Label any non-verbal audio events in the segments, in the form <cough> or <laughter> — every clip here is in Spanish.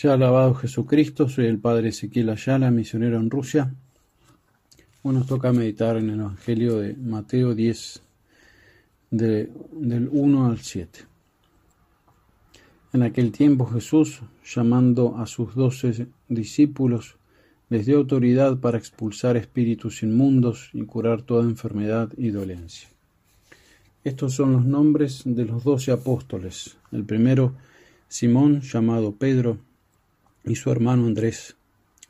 Sea alabado Jesucristo, soy el Padre Ezequiel Ayala, misionero en Rusia. Hoy nos toca meditar en el Evangelio de Mateo 10, del 1 al 7. En aquel tiempo Jesús, llamando a sus doce discípulos, les dio autoridad para expulsar espíritus inmundos y curar toda enfermedad y dolencia. Estos son los nombres de los doce apóstoles. El primero, Simón, llamado Pedro, y su hermano Andrés,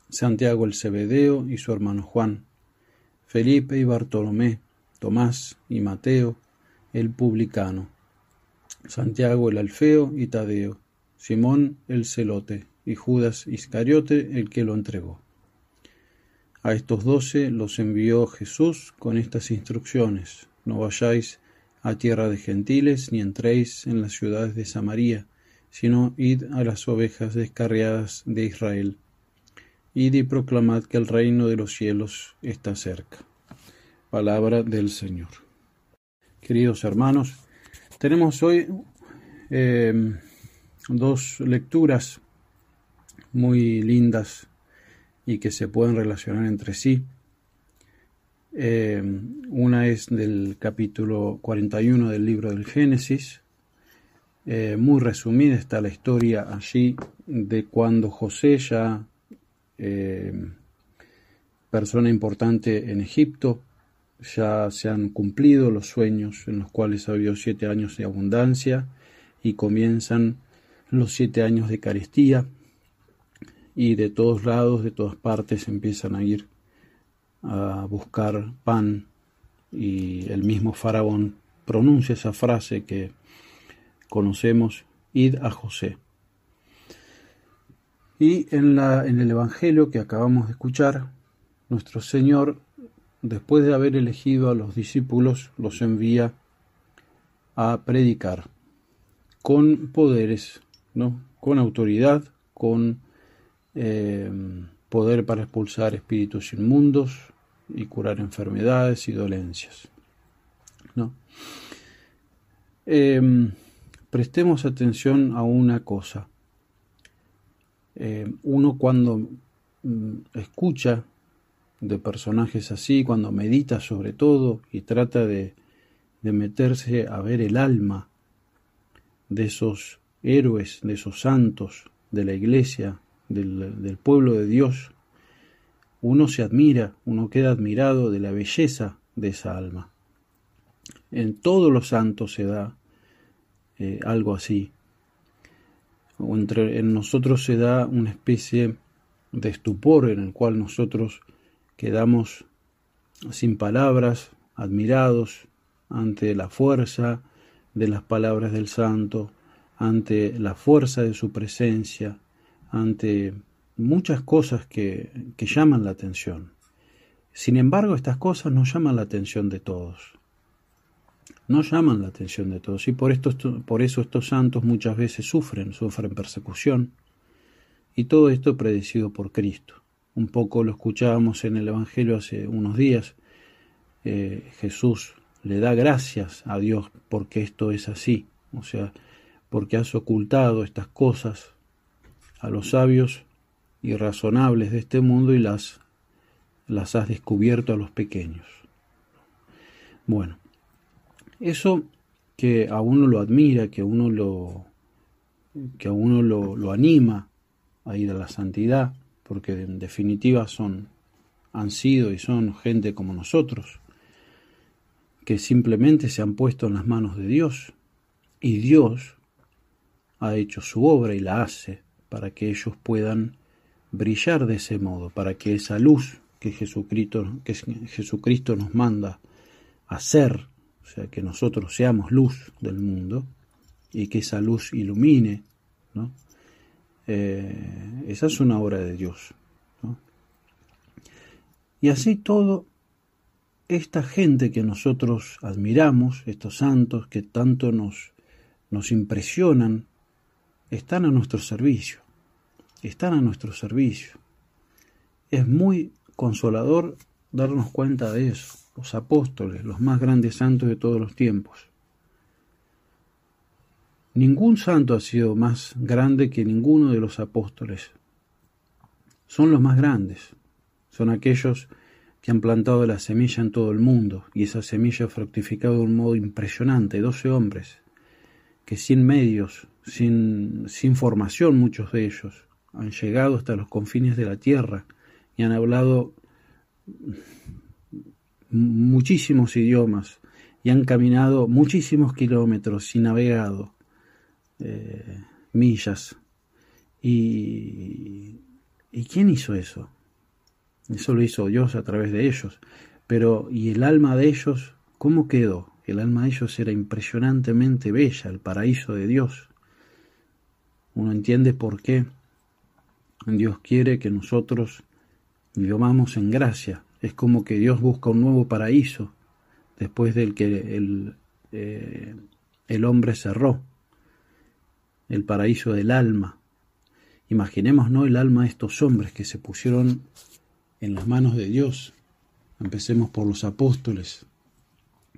Santiago el Cebedeo y su hermano Juan, Felipe y Bartolomé, Tomás y Mateo, el publicano, Santiago el Alfeo y Tadeo, Simón el Celote y Judas Iscariote el que lo entregó. A estos doce los envió Jesús con estas instrucciones, no vayáis a tierra de gentiles ni entréis en las ciudades de Samaria, sino id a las ovejas descarriadas de Israel. Id y proclamad que el reino de los cielos está cerca. Palabra del Señor. Queridos hermanos, tenemos hoy eh, dos lecturas muy lindas y que se pueden relacionar entre sí. Eh, una es del capítulo 41 del libro del Génesis, eh, muy resumida está la historia allí de cuando José ya, eh, persona importante en Egipto, ya se han cumplido los sueños en los cuales ha siete años de abundancia y comienzan los siete años de carestía y de todos lados, de todas partes empiezan a ir a buscar pan y el mismo faraón pronuncia esa frase que conocemos, id a José. Y en, la, en el Evangelio que acabamos de escuchar, nuestro Señor, después de haber elegido a los discípulos, los envía a predicar con poderes, ¿no? con autoridad, con eh, poder para expulsar espíritus inmundos y curar enfermedades y dolencias. ¿no? Em, prestemos atención a una cosa. Eh, uno cuando mm, escucha de personajes así, cuando medita sobre todo y trata de, meterse a ver el alma de esos héroes, de esos santos de la iglesia, del, del pueblo de Dios, uno se admira, uno queda admirado de la belleza de esa alma. En todos los santos se da eh, algo así. O entre, en nosotros se da una especie de estupor en el cual nosotros quedamos sin palabras, admirados ante la fuerza de las palabras del santo, ante la fuerza de su presencia, ante muchas cosas que, que llaman la atención. Sin embargo, estas cosas no llaman la atención de todos no llaman la atención de todos y por, esto, por eso estos santos muchas veces sufren, sufren persecución y todo esto predecido por Cristo. Un poco lo escuchábamos en el Evangelio hace unos días. Eh, Jesús le da gracias a Dios porque esto es así, o sea, porque has ocultado estas cosas a los sabios y razonables de este mundo y las, las has descubierto a los pequeños. Bueno, eso que a uno lo admira, que a uno lo, que a uno lo, anima a ir a la santidad, porque en definitiva son, han sido y son gente como nosotros, que simplemente se han puesto en las manos de Dios. Y Dios ha hecho su obra y la hace para que ellos puedan brillar de ese modo, para que esa luz que Jesucristo, que Jesucristo nos manda hacer sea, que nosotros seamos luz del mundo y que esa luz ilumine, ¿no? Eh, esa es una obra de Dios. Y así todo, esta gente que nosotros admiramos, estos santos que tanto nos, nos impresionan, están a nuestro servicio, están a nuestro servicio. Es muy consolador darnos cuenta de eso los apóstoles, los más grandes santos de todos los tiempos. Ningún santo ha sido más grande que ninguno de los apóstoles. Son los más grandes. Son aquellos que han plantado la semilla en todo el mundo y esa semilla ha fructificado de un modo impresionante. Doce hombres que sin medios, sin, sin formación muchos de ellos, han llegado hasta los confines de la tierra y han hablado muchísimos idiomas y han caminado muchísimos kilómetros y navegado eh, millas. Y, ¿Y quién hizo eso? Eso lo hizo Dios a través de ellos. Pero, ¿y el alma de ellos cómo quedó? El alma de ellos era impresionantemente bella, el paraíso de Dios. Uno entiende por qué Dios quiere que nosotros vivamos en gracia. Es como que Dios busca un nuevo paraíso después del que el, eh, el hombre cerró, el paraíso del alma. Imaginemos ¿no? el alma de estos hombres que se pusieron en las manos de Dios. Empecemos por los apóstoles.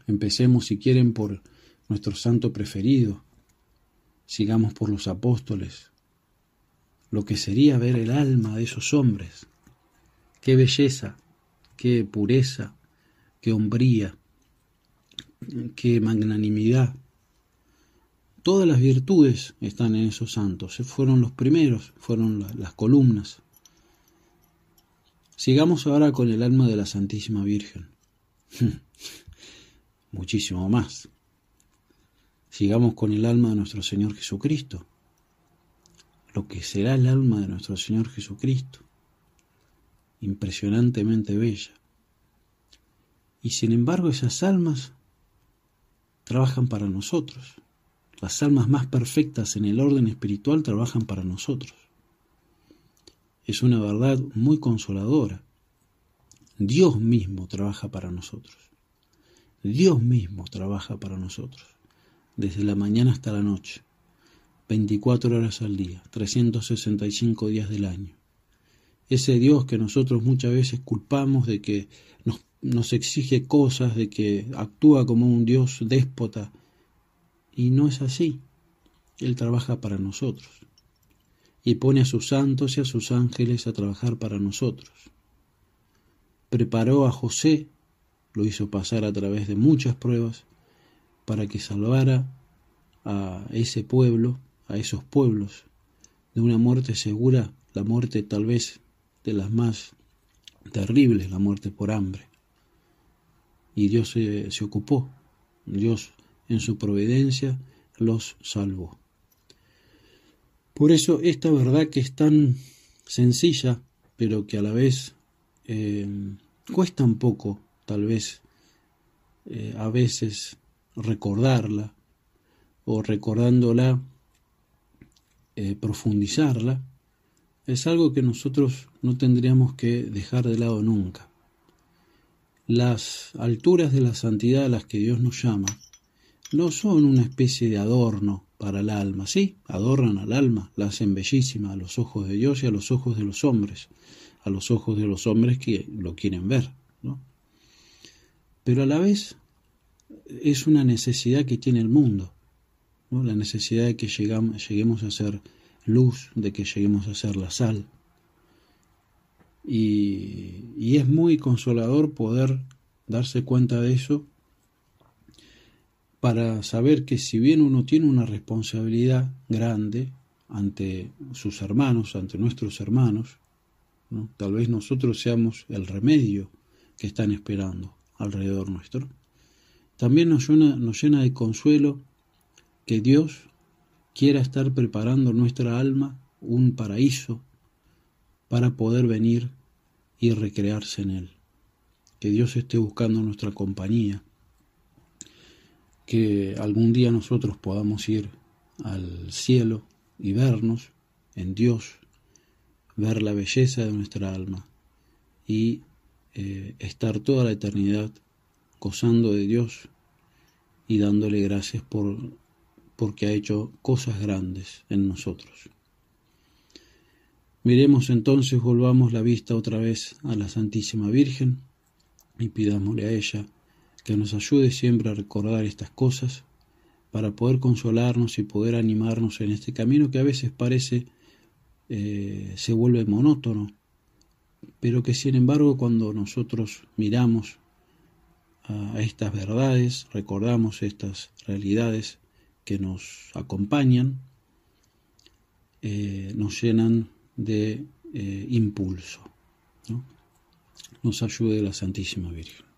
Empecemos, si quieren, por nuestro santo preferido. Sigamos por los apóstoles. Lo que sería ver el alma de esos hombres. Qué belleza, qué pureza, qué hombría, qué magnanimidad. Todas las virtudes están en esos santos. Fueron los primeros, fueron las columnas. Sigamos ahora con el alma de la Santísima Virgen. <laughs> Muchísimo más. Sigamos con el alma de nuestro Señor Jesucristo. Lo que será el alma de nuestro Señor Jesucristo. Impresionantemente bella. Y sin embargo esas almas trabajan para nosotros. Las almas más perfectas en el orden espiritual trabajan para nosotros es una verdad muy consoladora. Dios mismo trabaja para nosotros. Dios mismo trabaja para nosotros, desde la mañana hasta la noche, 24 horas al día, 365 días del año. Ese Dios que nosotros muchas veces culpamos de que nos, nos exige cosas, de que actúa como un Dios déspota, y no es así. Él trabaja para nosotros y pone a sus santos y a sus ángeles a trabajar para nosotros. Preparó a José, lo hizo pasar a través de muchas pruebas, para que salvara a ese pueblo, a esos pueblos, de una muerte segura, la muerte tal vez de las más terribles, la muerte por hambre. Y Dios se, ocupó, Dios en su providencia los salvó. Por eso esta verdad que es tan sencilla, pero que a la vez eh, cuesta un poco, tal vez, eh, a veces recordarla o recordándola, eh, profundizarla, es algo que nosotros no tendríamos que dejar de lado nunca. Las alturas de la santidad a las que Dios nos llama no son una especie de adorno para el alma. Sí, adornan al alma, la hacen bellísima a los ojos de Dios y a los ojos de los hombres, a los ojos de los hombres que lo quieren ver. ¿no? Pero a la vez es una necesidad que tiene el mundo, ¿no? la necesidad de que llegamos, lleguemos a ser luz, de que lleguemos a ser la sal. Y, es muy consolador poder darse cuenta de eso para saber que si bien uno tiene una responsabilidad grande ante sus hermanos, ante nuestros hermanos, tal vez nosotros seamos el remedio que están esperando alrededor nuestro, también nos llena, nos llena de consuelo que Dios quiera estar preparando nuestra alma un paraíso para poder venir y recrearse en él. Que Dios esté buscando nuestra compañía, que algún día nosotros podamos ir al cielo y vernos en Dios, ver la belleza de nuestra alma y eh, estar toda la eternidad gozando de Dios y dándole gracias por porque ha hecho cosas grandes en nosotros. Miremos entonces, volvamos la vista otra vez a la Santísima Virgen y pidámosle a ella que nos ayude siempre a recordar estas cosas para poder consolarnos y poder animarnos en este camino que a veces parece eh, se vuelve monótono, pero que sin embargo cuando nosotros miramos a estas verdades, recordamos estas realidades que nos acompañan, eh, nos llenan de eh, impulso. Nos ayude la Santísima Virgen.